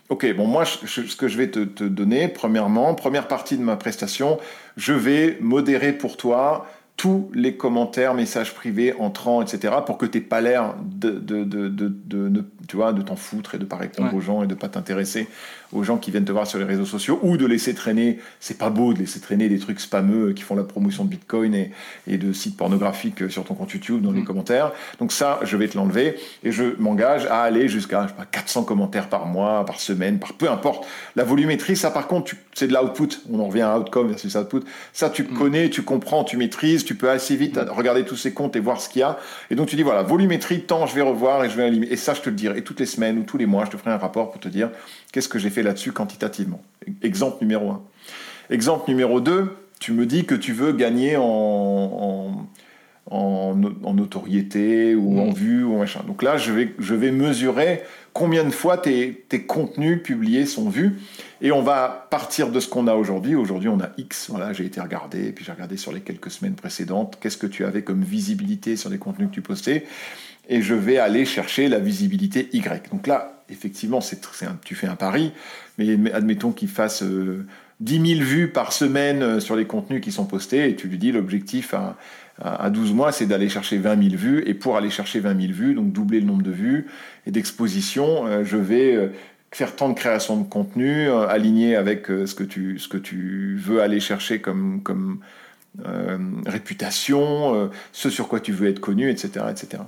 Ok, bon, moi, ce que je vais te, donner, premièrement, première partie de ma prestation, je vais modérer pour toi tous les commentaires, messages privés, entrants, etc., pour que tu n'aies pas l'air de, de, de, de, tu vois, de t'en foutre et de pas répondre aux gens et de pas t'intéresser aux gens qui viennent te voir sur les réseaux sociaux ou de laisser traîner, c'est pas beau de laisser traîner des trucs spameux qui font la promotion de Bitcoin et, et de sites pornographiques sur ton compte YouTube dans les mm. commentaires. Donc ça, je vais te l'enlever et je m'engage à aller jusqu'à 400 commentaires par mois, par semaine, par peu importe. La volumétrie, ça par contre, c'est de l'output. On en revient à outcome versus output. Ça, tu mm. connais, tu comprends, tu maîtrises, tu peux assez vite regarder tous ces comptes et voir ce qu'il y a. Et donc tu dis voilà, volumétrie, temps, je vais revoir et je vais éliminer. Et ça, je te le dirai. Et toutes les semaines ou tous les mois, je te ferai un rapport pour te dire qu'est-ce que j'ai fait là-dessus quantitativement. Exemple numéro un. Exemple numéro 2, tu me dis que tu veux gagner en, notoriété ou en mm. vue ou machin. Donc là, je vais, je vais mesurer combien de fois tes, tes contenus publiés sont vus. Et on va partir de ce qu'on a aujourd'hui. Aujourd'hui, on a X. Voilà, j'ai été regardé, puis j'ai regardé sur les quelques semaines précédentes. Qu'est-ce que tu avais comme visibilité sur les contenus que tu postais? Et je vais aller chercher la visibilité Y. Donc là, effectivement, c'est, tu fais un pari, mais admettons qu'il fasse 10 euh, 000 vues par semaine euh, sur les contenus qui sont postés, et tu lui dis l'objectif à, à 12 mois, c'est d'aller chercher 20 000 vues, et pour aller chercher 20 000 vues, donc doubler le nombre de vues et d'expositions, euh, je vais faire tant de création de contenu, aligné avec ce, que tu, ce que tu veux aller chercher comme, comme réputation, ce sur quoi tu veux être connu, etc. etc.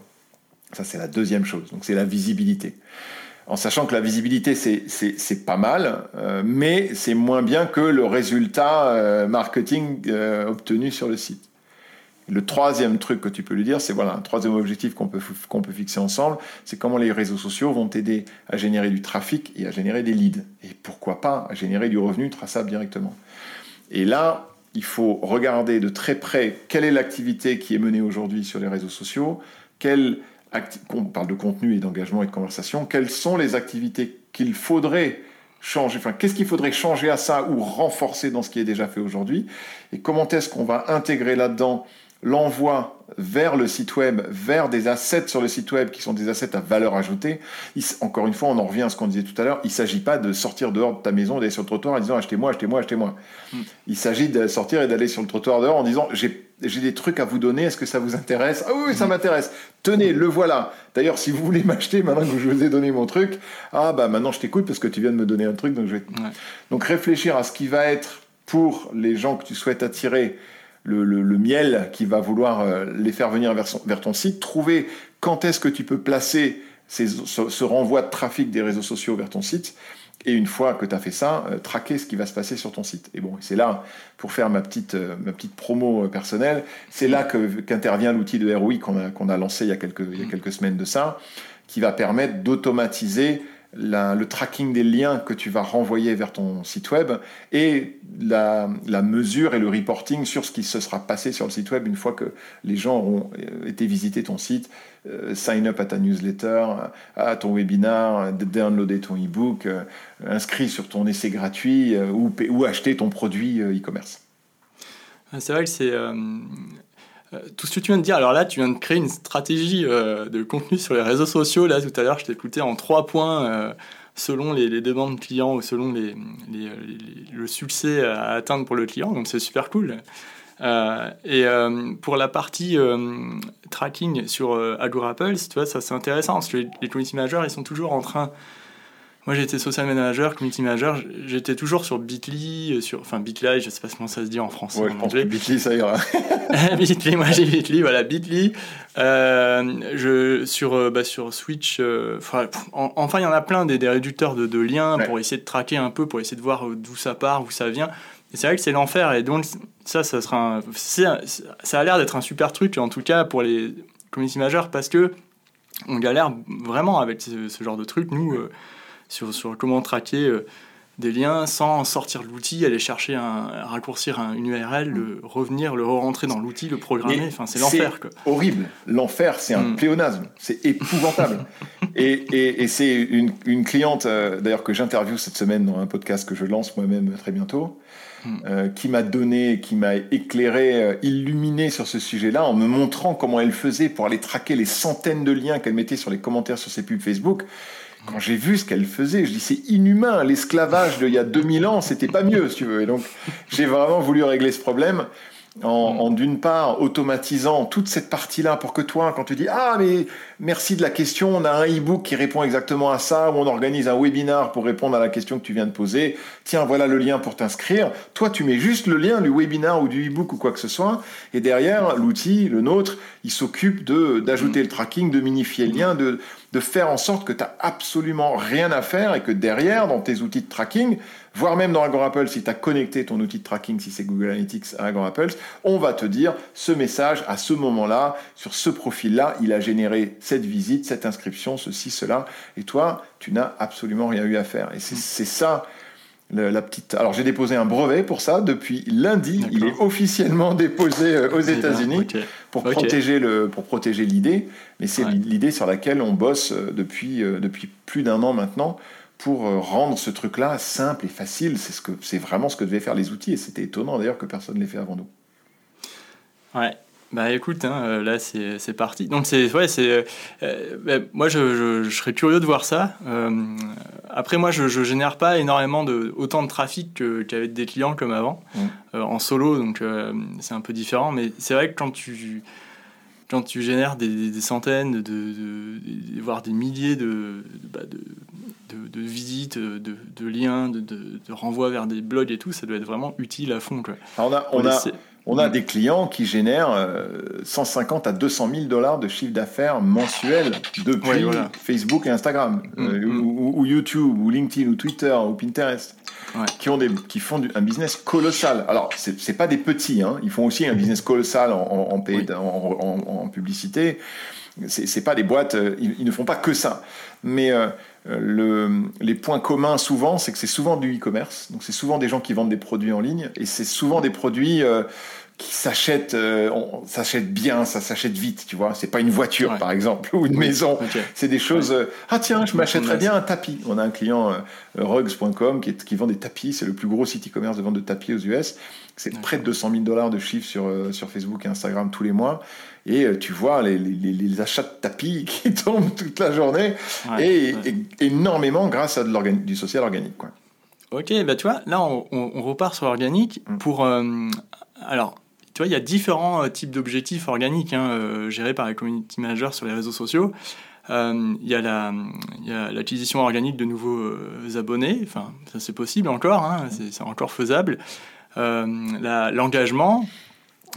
Ça, c'est la deuxième chose. Donc, c'est la visibilité en sachant que la visibilité, c'est pas mal, euh, mais c'est moins bien que le résultat euh, marketing euh, obtenu sur le site. Le troisième truc que tu peux lui dire, c'est voilà, un troisième objectif qu'on peut, fixer ensemble, c'est comment les réseaux sociaux vont t'aider à générer du trafic et à générer des leads. Et pourquoi pas à générer du revenu traçable directement. Et là, il faut regarder de très près quelle est l'activité qui est menée aujourd'hui sur les réseaux sociaux, quelle on parle de contenu et d'engagement et de conversation, quelles sont les activités qu'il faudrait changer, enfin qu'est-ce qu'il faudrait changer à ça ou renforcer dans ce qui est déjà fait aujourd'hui, et comment est-ce qu'on va intégrer là-dedans l'envoi vers le site web, vers des assets sur le site web qui sont des assets à valeur ajoutée. encore une fois, on en revient à ce qu'on disait tout à l'heure, il ne s'agit pas de sortir dehors de ta maison, d'aller sur le trottoir en disant achetez-moi, achetez-moi, achetez-moi. Hmm. Il s'agit de sortir et d'aller sur le trottoir dehors en disant j'ai des trucs à vous donner, est-ce que ça vous intéresse? Ah oui, ça hmm. m'intéresse. Tenez, le voilà. D'ailleurs, si vous voulez m'acheter maintenant que je vous ai donné mon truc, ah bah maintenant je t'écoute parce que tu viens de me donner un truc, donc je vais. Donc réfléchir à ce qui va être pour les gens que tu souhaites attirer le, miel qui va vouloir euh, les faire venir vers, ton site, trouver quand est-ce que tu peux placer ce, renvoi de trafic des réseaux sociaux vers ton site. Et une fois que tu as fait ça, euh, traquer ce qui va se passer sur ton site. Et bon, c'est là, pour faire ma petite, euh, ma petite promo personnelle, c'est là qu'intervient l'outil de ROI qu'on a, qu'on a lancé il y, a quelques, il y a quelques semaines de ça, qui va permettre d'automatiser le tracking des liens que tu vas renvoyer vers ton site web et la, mesure et le reporting sur ce qui se sera passé sur le site web une fois que les gens auront euh, été visiter ton site, euh, sign up à ta newsletter, à ton webinar, downloader ton e-book, euh, inscrit sur ton essai gratuit ou, ou acheter ton produit e-commerce. C'est vrai que c'est euh, tout ce que tu viens de dire, alors là, tu viens de créer une stratégie euh, de contenu sur les réseaux sociaux. Là, tout à l'heure, je t'ai écouté en trois points euh, selon les, demandes clients ou selon les, le succès à atteindre pour le client. Donc, c'est super cool. et pour la partie tracking sur Agora Pulse, tu vois, ça c'est intéressant parce que les, les community managers, ils sont toujours en train moi, j'étais social manager, community manager. J'étais toujours sur Bitly, euh, sur, enfin Bitly, je sais pas comment ça se dit en français. Ouais, je pense que Bitly, ça ira. Bitly, moi j'ai Bitly, voilà, Bitly. Euh, je, sur, euh, bah, sur Switch, enfin, il y en a plein des, des réducteurs de, de liens pour essayer de traquer un peu, pour essayer de voir d'où ça part, où ça vient. Et c'est vrai que c'est l'enfer. Et donc, ça, ça sera ça a l'air d'être un super truc, en tout cas pour les community managers, parce que on galère vraiment avec ce, genre de truc. Nous, sur, sur comment traquer euh, des liens sans sortir l'outil, aller chercher un, raccourcir une URL, le revenir, le re-rentrer dans l'outil, le programmer. Enfin, c'est l'enfer. C'est horrible. L'enfer, c'est un mm. pléonasme. C'est épouvantable. et, et, c'est une, une, cliente, euh, d'ailleurs, que j'interviewe cette semaine dans un podcast que je lance moi-même très bientôt, mm. euh, qui m'a donné, qui m'a éclairé, illuminé sur ce sujet-là, en me montrant comment elle faisait pour aller traquer les centaines de liens qu'elle mettait sur les commentaires sur ses pubs Facebook quand j'ai vu ce qu'elle faisait, je dis c'est inhumain. L'esclavage d'il y a 2000 ans, c'était pas mieux, si tu veux. Et donc, j'ai vraiment voulu régler ce problème en, d'une part automatisant toute cette partie-là pour que toi, quand tu dis ah mais merci de la question, on a un e-book qui répond exactement à ça, ou on organise un webinar pour répondre à la question que tu viens de poser. Tiens, voilà le lien pour t'inscrire. Toi, tu mets juste le lien du webinar ou du e-book ou quoi que ce soit, et derrière l'outil, le nôtre, il s'occupe de d'ajouter le tracking, de minifier le lien, de de faire en sorte que tu n'as absolument rien à faire et que derrière, dans tes outils de tracking, voire même dans Agorapulse, si tu as connecté ton outil de tracking, si c'est Google Analytics à Agorapulse, on va te dire ce message à ce moment-là, sur ce profil-là, il a généré cette visite, cette inscription, ceci, cela, et toi, tu n'as absolument rien eu à faire. Et c'est ça la petite. Alors j'ai déposé un brevet pour ça depuis lundi. Il est officiellement déposé euh, aux eh États-Unis pour protéger le pour protéger l'idée. Mais c'est l'idée sur laquelle on bosse euh, depuis euh, depuis plus d'un an maintenant pour rendre ce truc-là simple et facile. C'est ce que c'est vraiment ce que devaient faire les outils et c'était étonnant d'ailleurs que personne ne l'ait fait avant nous. Ouais. Bah écoute, hein, euh, là c'est parti. Donc c'est ouais, c'est euh, euh, bah, moi je, je, serais curieux de voir ça. après moi je, je génère pas énormément de autant de trafic qu'avec des clients comme avant mmh. en solo, donc c'est un peu différent. Mais c'est vrai que quand tu quand tu génères des, des centaines, de, de, voire des milliers de, bah, de, de, visites, de, de liens, de, renvois vers des blogs et tout, ça doit être vraiment utile à fond. Quoi. on a, on a, on a des clients qui génèrent 150 euh, à 200 000 dollars de chiffre d'affaires mensuel depuis Facebook et Instagram, mm, euh, mm. Ou, YouTube, ou LinkedIn, ou Twitter, ou Pinterest, qui, ont des, qui font un business colossal. Alors, c'est pas des petits, hein. ils font aussi un business colossal en, en, en, publicité. C'est pas des boîtes, euh, ils, ne font pas que ça. Mais le, les points communs souvent, c'est que c'est souvent du e-commerce. Donc c'est souvent des gens qui vendent des produits en ligne et c'est souvent des produits qui s'achète, euh, s'achète bien, ça s'achète vite, tu vois. C'est pas une voiture, par exemple, ou une maison. C'est des choses. Euh, ah tiens, je m'achèterais bien un tapis. On a un client euh, rugs.com qui, qui vend des tapis. C'est le plus gros site e-commerce de vente de tapis aux US. C'est près de 200 000 dollars de chiffre sur sur Facebook et Instagram tous les mois. Et tu vois les, les, les, achats de tapis qui tombent toute la journée et, énormément grâce à de du social organique, quoi. Ok, bah tu vois, là on, on repart sur l'organique mm. pour alors tu vois, il y a différents euh, types d'objectifs organiques hein, euh, gérés par les community managers sur les réseaux sociaux. Euh, il y a l'acquisition organique de nouveaux abonnés, enfin, ça c'est possible encore, hein, c'est encore faisable. L'engagement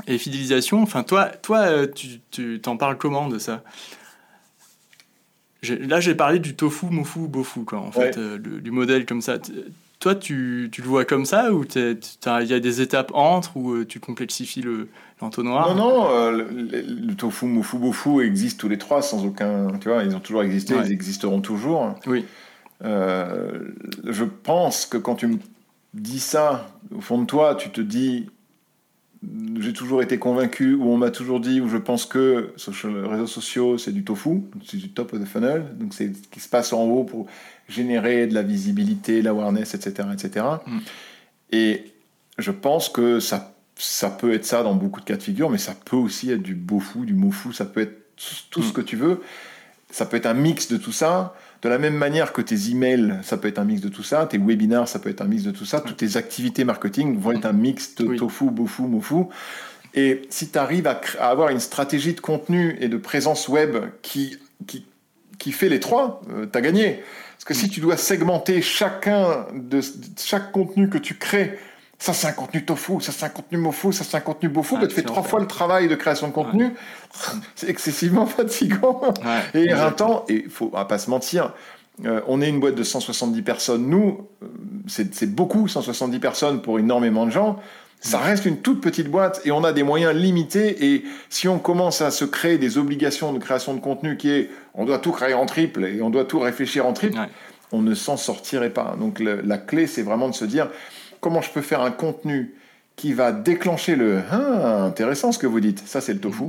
et fidélisation, enfin, toi, toi tu t'en parles comment de ça? Là, j'ai parlé du tofu, mofu, bofu, quoi, en fait, du modèle comme ça. Toi, tu, tu, le vois comme ça ou il y a des étapes entre où euh, tu complexifies l'entonnoir? Non, non, euh, le, tofu, mofu, bofu existent tous les trois sans aucun. Tu vois, ils ont toujours existé, ils existeront toujours. Oui. Euh, je pense que quand tu me dis ça, au fond de toi, tu te dis j'ai toujours été convaincu, ou on m'a toujours dit, ou je pense que les réseaux sociaux, c'est du tofu, c'est du top of the funnel, donc c'est ce qui se passe en haut pour générer de la visibilité, l'awareness, etc. etc. Mm. Et je pense que ça, ça peut être ça dans beaucoup de cas de figure, mais ça peut aussi être du beau fou, du mot fou, ça peut être tout ce mm. que tu veux. Ça peut être un mix de tout ça. De la même manière que tes emails, ça peut être un mix de tout ça. Tes webinars, ça peut être un mix de tout ça. Toutes tes activités marketing vont être un mix de tofu, bofu, mofu. Et si tu arrives à, avoir une stratégie de contenu et de présence web qui, qui, qui fait les trois, euh, tu as gagné. Parce que si tu dois segmenter chacun de chaque contenu que tu crées, ça c'est un contenu tofu, ça c'est un contenu mofu, ça c'est un contenu bofu, ah, bah, tu fais trois fois le travail de création de contenu, c'est excessivement fatigant. Et éreintant, et il faut pas se mentir, euh, on est une boîte de 170 personnes, nous, euh, c'est beaucoup 170 personnes pour énormément de gens, ça reste une toute petite boîte et on a des moyens limités. Et si on commence à se créer des obligations de création de contenu qui est on doit tout créer en triple et on doit tout réfléchir en triple, on ne s'en sortirait pas. Donc la clé, c'est vraiment de se dire comment je peux faire un contenu qui va déclencher le ah, intéressant ce que vous dites. Ça, c'est le tofu.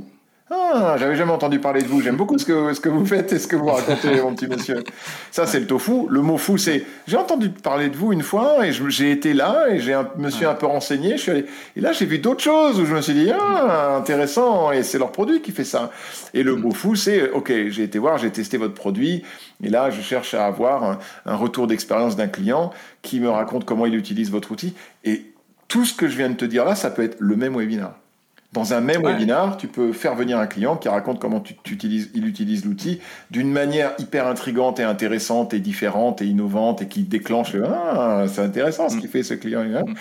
Ah, j'avais jamais entendu parler de vous. J'aime beaucoup ce que, ce que vous faites et ce que vous racontez, mon petit monsieur. Ça, c'est le tofu. Le mot fou, c'est j'ai entendu parler de vous une fois et j'ai été là et j'ai me suis un peu renseigné. Je suis allé, et là, j'ai vu d'autres choses où je me suis dit, ah, intéressant. Et c'est leur produit qui fait ça. Et le mot fou, c'est, OK, j'ai été voir, j'ai testé votre produit. Et là, je cherche à avoir un, un retour d'expérience d'un client qui me raconte comment il utilise votre outil. Et tout ce que je viens de te dire là, ça peut être le même webinar. Dans un même webinar, tu peux faire venir un client qui raconte comment tu, utilises, il utilise l'outil d'une manière hyper intrigante et intéressante et différente et innovante et qui déclenche le ah c'est intéressant ce mm. qu'il fait ce client mm.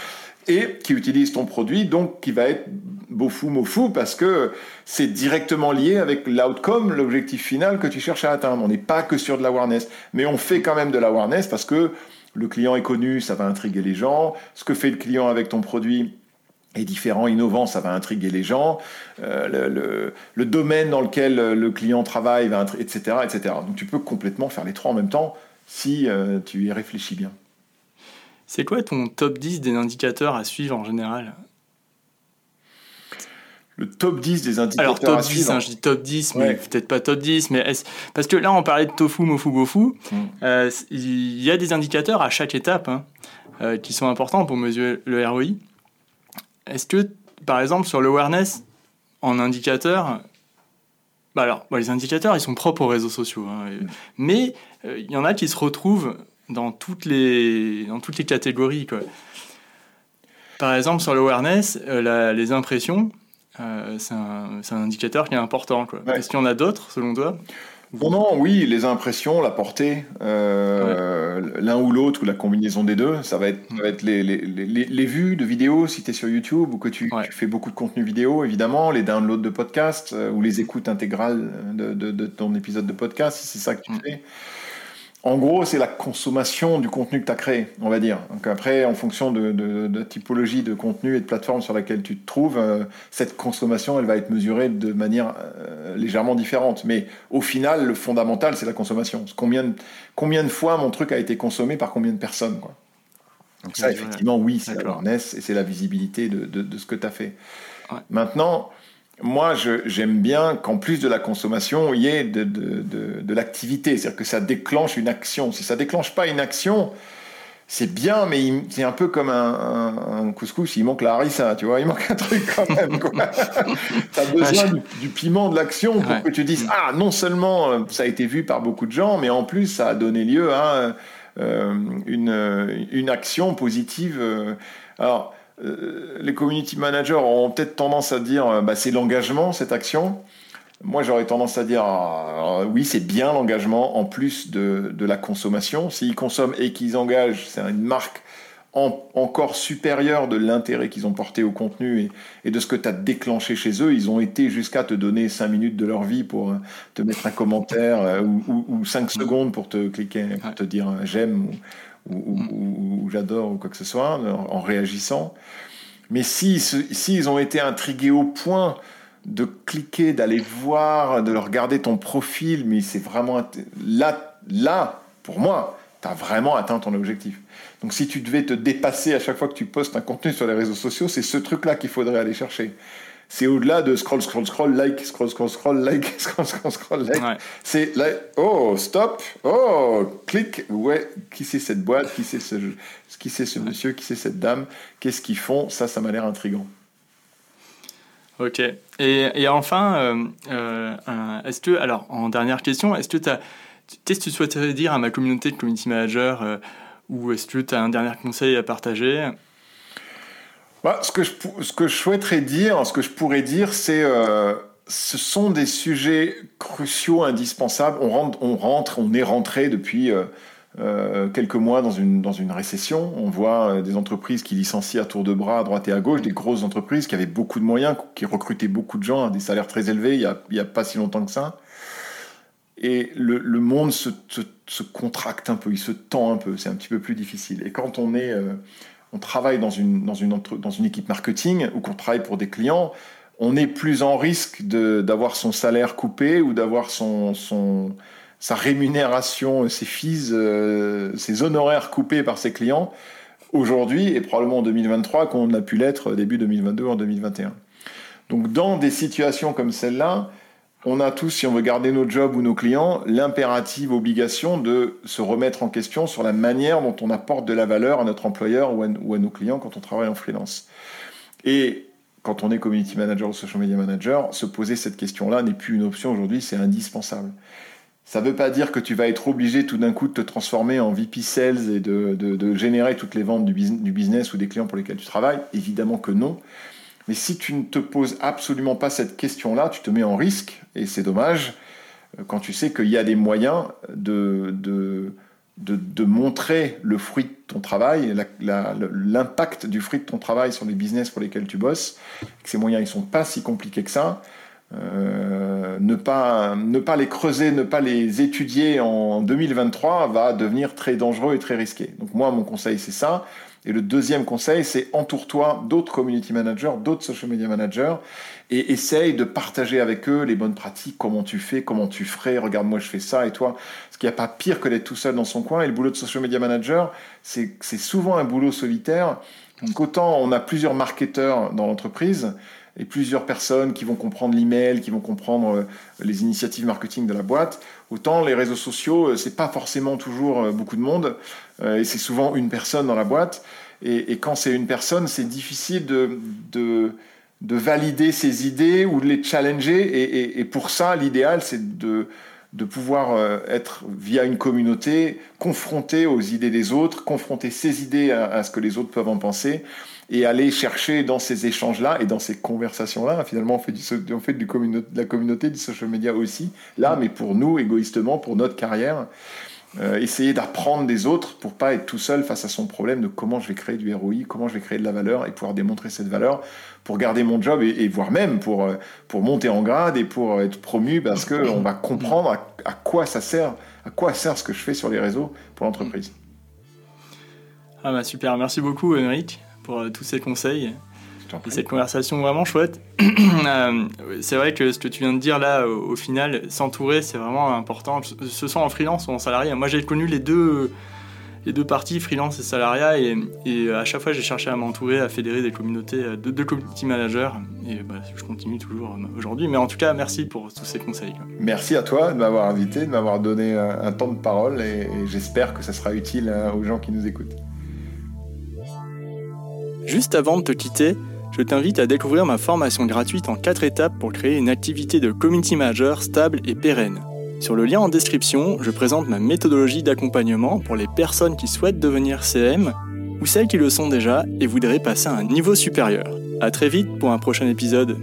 et qui utilise ton produit donc qui va être beau fou mot fou parce que c'est directement lié avec l'outcome l'objectif final que tu cherches à atteindre on n'est pas que sur de l'awareness mais on fait quand même de l'awareness parce que le client est connu ça va intriguer les gens ce que fait le client avec ton produit est différent, innovant, ça va intriguer les gens. Euh, le, domaine dans lequel le client travaille, va etc., etc. Donc tu peux complètement faire les trois en même temps si euh, tu y réfléchis bien. C'est quoi ton top 10 des indicateurs à suivre en général? Le top 10 des indicateurs Alors top à 10, hein, je dis top 10, mais peut-être pas top 10, mais parce que là on parlait de tofu, mofu, gofu, mm. euh, il y a des indicateurs à chaque étape hein, qui sont importants pour mesurer le ROI. Est-ce que, par exemple, sur l'awareness, en indicateur, bah alors, bah, les indicateurs, ils sont propres aux réseaux sociaux, hein, mm. mais euh, il y en a qui se retrouvent dans toutes les, dans toutes les catégories. Quoi. Par exemple, sur l'awareness, les impressions, euh, c'est un, indicateur qui est important. Est-ce qu'il y en a d'autres, selon toi? Bon, non, oui, les impressions, la portée, euh, l'un ou l'autre, ou la combinaison des deux, ça va être, ça va être les, les, les, vues de vidéos si tu es sur YouTube ou que tu, fais beaucoup de contenu vidéo, évidemment, les downloads de podcasts euh, ou les écoutes intégrales de, de, de, ton épisode de podcast, si c'est ça que tu mm. fais. En gros, c'est la consommation du contenu que tu as créé, on va dire. Donc après, en fonction de, la typologie de contenu et de plateforme sur laquelle tu te trouves, euh, cette consommation, elle va être mesurée de manière euh, légèrement différente. Mais au final, le fondamental, c'est la consommation. Combien de, combien de fois mon truc a été consommé par combien de personnes quoi. Donc ça, effectivement, oui, c'est l'awareness et c'est la visibilité de, ce que tu as fait. Maintenant, moi, j'aime bien qu'en plus de la consommation, il y ait de, de, de, l'activité, c'est-à-dire que ça déclenche une action. Si ça déclenche pas une action, c'est bien, mais c'est un peu comme un, couscous, il manque la harissa, tu vois, il manque un truc quand même. tu as besoin du, piment de l'action pour que tu dises, ah, non seulement euh, ça a été vu par beaucoup de gens, mais en plus ça a donné lieu à euh, une, une action positive. Alors, euh, les community managers ont peut-être tendance à dire euh, bah, c'est l'engagement, cette action. Moi, j'aurais tendance à dire ah, oui, c'est bien l'engagement en plus de, la consommation. S'ils consomment et qu'ils engagent, c'est une marque encore supérieure de l'intérêt qu'ils ont porté au contenu et, de ce que tu as déclenché chez eux. Ils ont été jusqu'à te donner 5 minutes de leur vie pour euh, te mettre un commentaire ou, 5 secondes pour te cliquer, pour te dire j'aime ou, j'adore ou quoi que ce soit en, réagissant. Mais s'ils si, ont été intrigués au point de cliquer, d'aller voir, de regarder ton profil, mais c'est vraiment là, là, pour moi, tu as vraiment atteint ton objectif. Donc si tu devais te dépasser à chaque fois que tu postes un contenu sur les réseaux sociaux, c'est ce truc-là qu'il faudrait aller chercher c'est au-delà de scroll, scroll, scroll, like, scroll, scroll, scroll, like, scroll, scroll, scroll, like. C'est like, oh, stop, oh, clic, ouais, qui c'est cette boîte, qui c'est ce, qui c'est ce monsieur, qui c'est cette dame, qu'est-ce qu'ils font, ça, ça m'a l'air intrigant. Ok. Et, et enfin, euh, euh, est-ce que, alors, en dernière question, est-ce que tu as, qu'est-ce que tu souhaiterais dire à ma communauté de community manager euh, ou est-ce que tu as un dernier conseil à partager? Bah, ce, que je, souhaiterais dire, ce que je pourrais dire, c'est euh, ce sont des sujets cruciaux, indispensables. On rentre, on, est rentré depuis euh, euh, quelques mois dans une, récession. On voit des entreprises qui licencient à tour de bras à droite et à gauche, des grosses entreprises qui avaient beaucoup de moyens, qui recrutaient beaucoup de gens à des salaires très élevés il n'y a, pas si longtemps que ça. Et le, monde se, contracte un peu, il se tend un peu, c'est un petit peu plus difficile. Et quand on est on travaille dans une, dans une, dans une équipe marketing ou qu'on travaille pour des clients, on est plus en risque d'avoir son salaire coupé ou d'avoir son, son, sa rémunération, ses fees, euh, ses honoraires coupés par ses clients aujourd'hui et probablement en 2023 qu'on a pu l'être début 2022 ou en 2021. Donc dans des situations comme celle-là, on a tous, si on veut garder nos jobs ou nos clients, l'impérative obligation de se remettre en question sur la manière dont on apporte de la valeur à notre employeur ou à, nos clients quand on travaille en freelance. Et quand on est community manager ou social media manager, se poser cette question-là n'est plus une option aujourd'hui, c'est indispensable. Ça ne veut pas dire que tu vas être obligé tout d'un coup de te transformer en VP Sales et de, générer toutes les ventes du business ou des clients pour lesquels tu travailles. Évidemment que non. Mais si tu ne te poses absolument pas cette question-là, tu te mets en risque, et c'est dommage, euh, quand tu sais qu'il y a des moyens de, montrer le fruit de ton travail, l'impact du fruit de ton travail sur les business pour lesquels tu bosses, que ces moyens ne sont pas si compliqués que ça. Euh, ne, pas, ne pas les creuser, ne pas les étudier en 2023 va devenir très dangereux et très risqué. Donc moi, mon conseil, c'est ça. Et le deuxième conseil, c'est entoure-toi d'autres community managers, d'autres social media managers, et essaye de partager avec eux les bonnes pratiques, comment tu fais, comment tu ferais, regarde moi je fais ça, et toi. Parce qu'il n'y a pas pire que d'être tout seul dans son coin, et le boulot de social media manager, c'est souvent un boulot solitaire. Donc autant on a plusieurs marketeurs dans l'entreprise, et plusieurs personnes qui vont comprendre l'email, qui vont comprendre euh, les initiatives marketing de la boîte. Autant les réseaux sociaux, euh, c'est pas forcément toujours euh, beaucoup de monde, et c'est souvent une personne dans la boîte. Et, quand c'est une personne, c'est difficile de, de, de, valider ses idées ou de les challenger. Et, pour ça, l'idéal, c'est de, de pouvoir être via une communauté confronté aux idées des autres, confronter ses idées à ce que les autres peuvent en penser et aller chercher dans ces échanges-là et dans ces conversations-là. Finalement, on fait, du, on fait du de la communauté du social media aussi, là, mais pour nous, égoïstement, pour notre carrière. Euh, essayer d'apprendre des autres pour pas être tout seul face à son problème de comment je vais créer du ROI, comment je vais créer de la valeur et pouvoir démontrer cette valeur pour garder mon job et, voire même pour, euh, pour monter en grade et pour être promu parce qu'on va comprendre à, quoi ça sert, à quoi sert ce que je fais sur les réseaux pour l'entreprise. Ah bah super, merci beaucoup Émeric pour euh, tous ces conseils et cette conversation vraiment chouette. Euh, c'est vrai que ce que tu viens de dire là, au, final, s'entourer, c'est vraiment important, ce soit en freelance ou en salarié. Moi, j'ai connu les deux, les deux parties, freelance et salariat, et, et à chaque fois, j'ai cherché à m'entourer, à fédérer des communautés, euh, de, de community managers, et bah, je continue toujours aujourd'hui. Mais en tout cas, merci pour tous ces conseils. Merci à toi de m'avoir invité, de m'avoir donné un, temps de parole, et, et j'espère que ça sera utile hein, aux gens qui nous écoutent. Juste avant de te quitter, je t'invite à découvrir ma formation gratuite en 4 étapes pour créer une activité de community manager stable et pérenne. Sur le lien en description, je présente ma méthodologie d'accompagnement pour les personnes qui souhaitent devenir CM ou celles qui le sont déjà et voudraient passer à un niveau supérieur. A très vite pour un prochain épisode.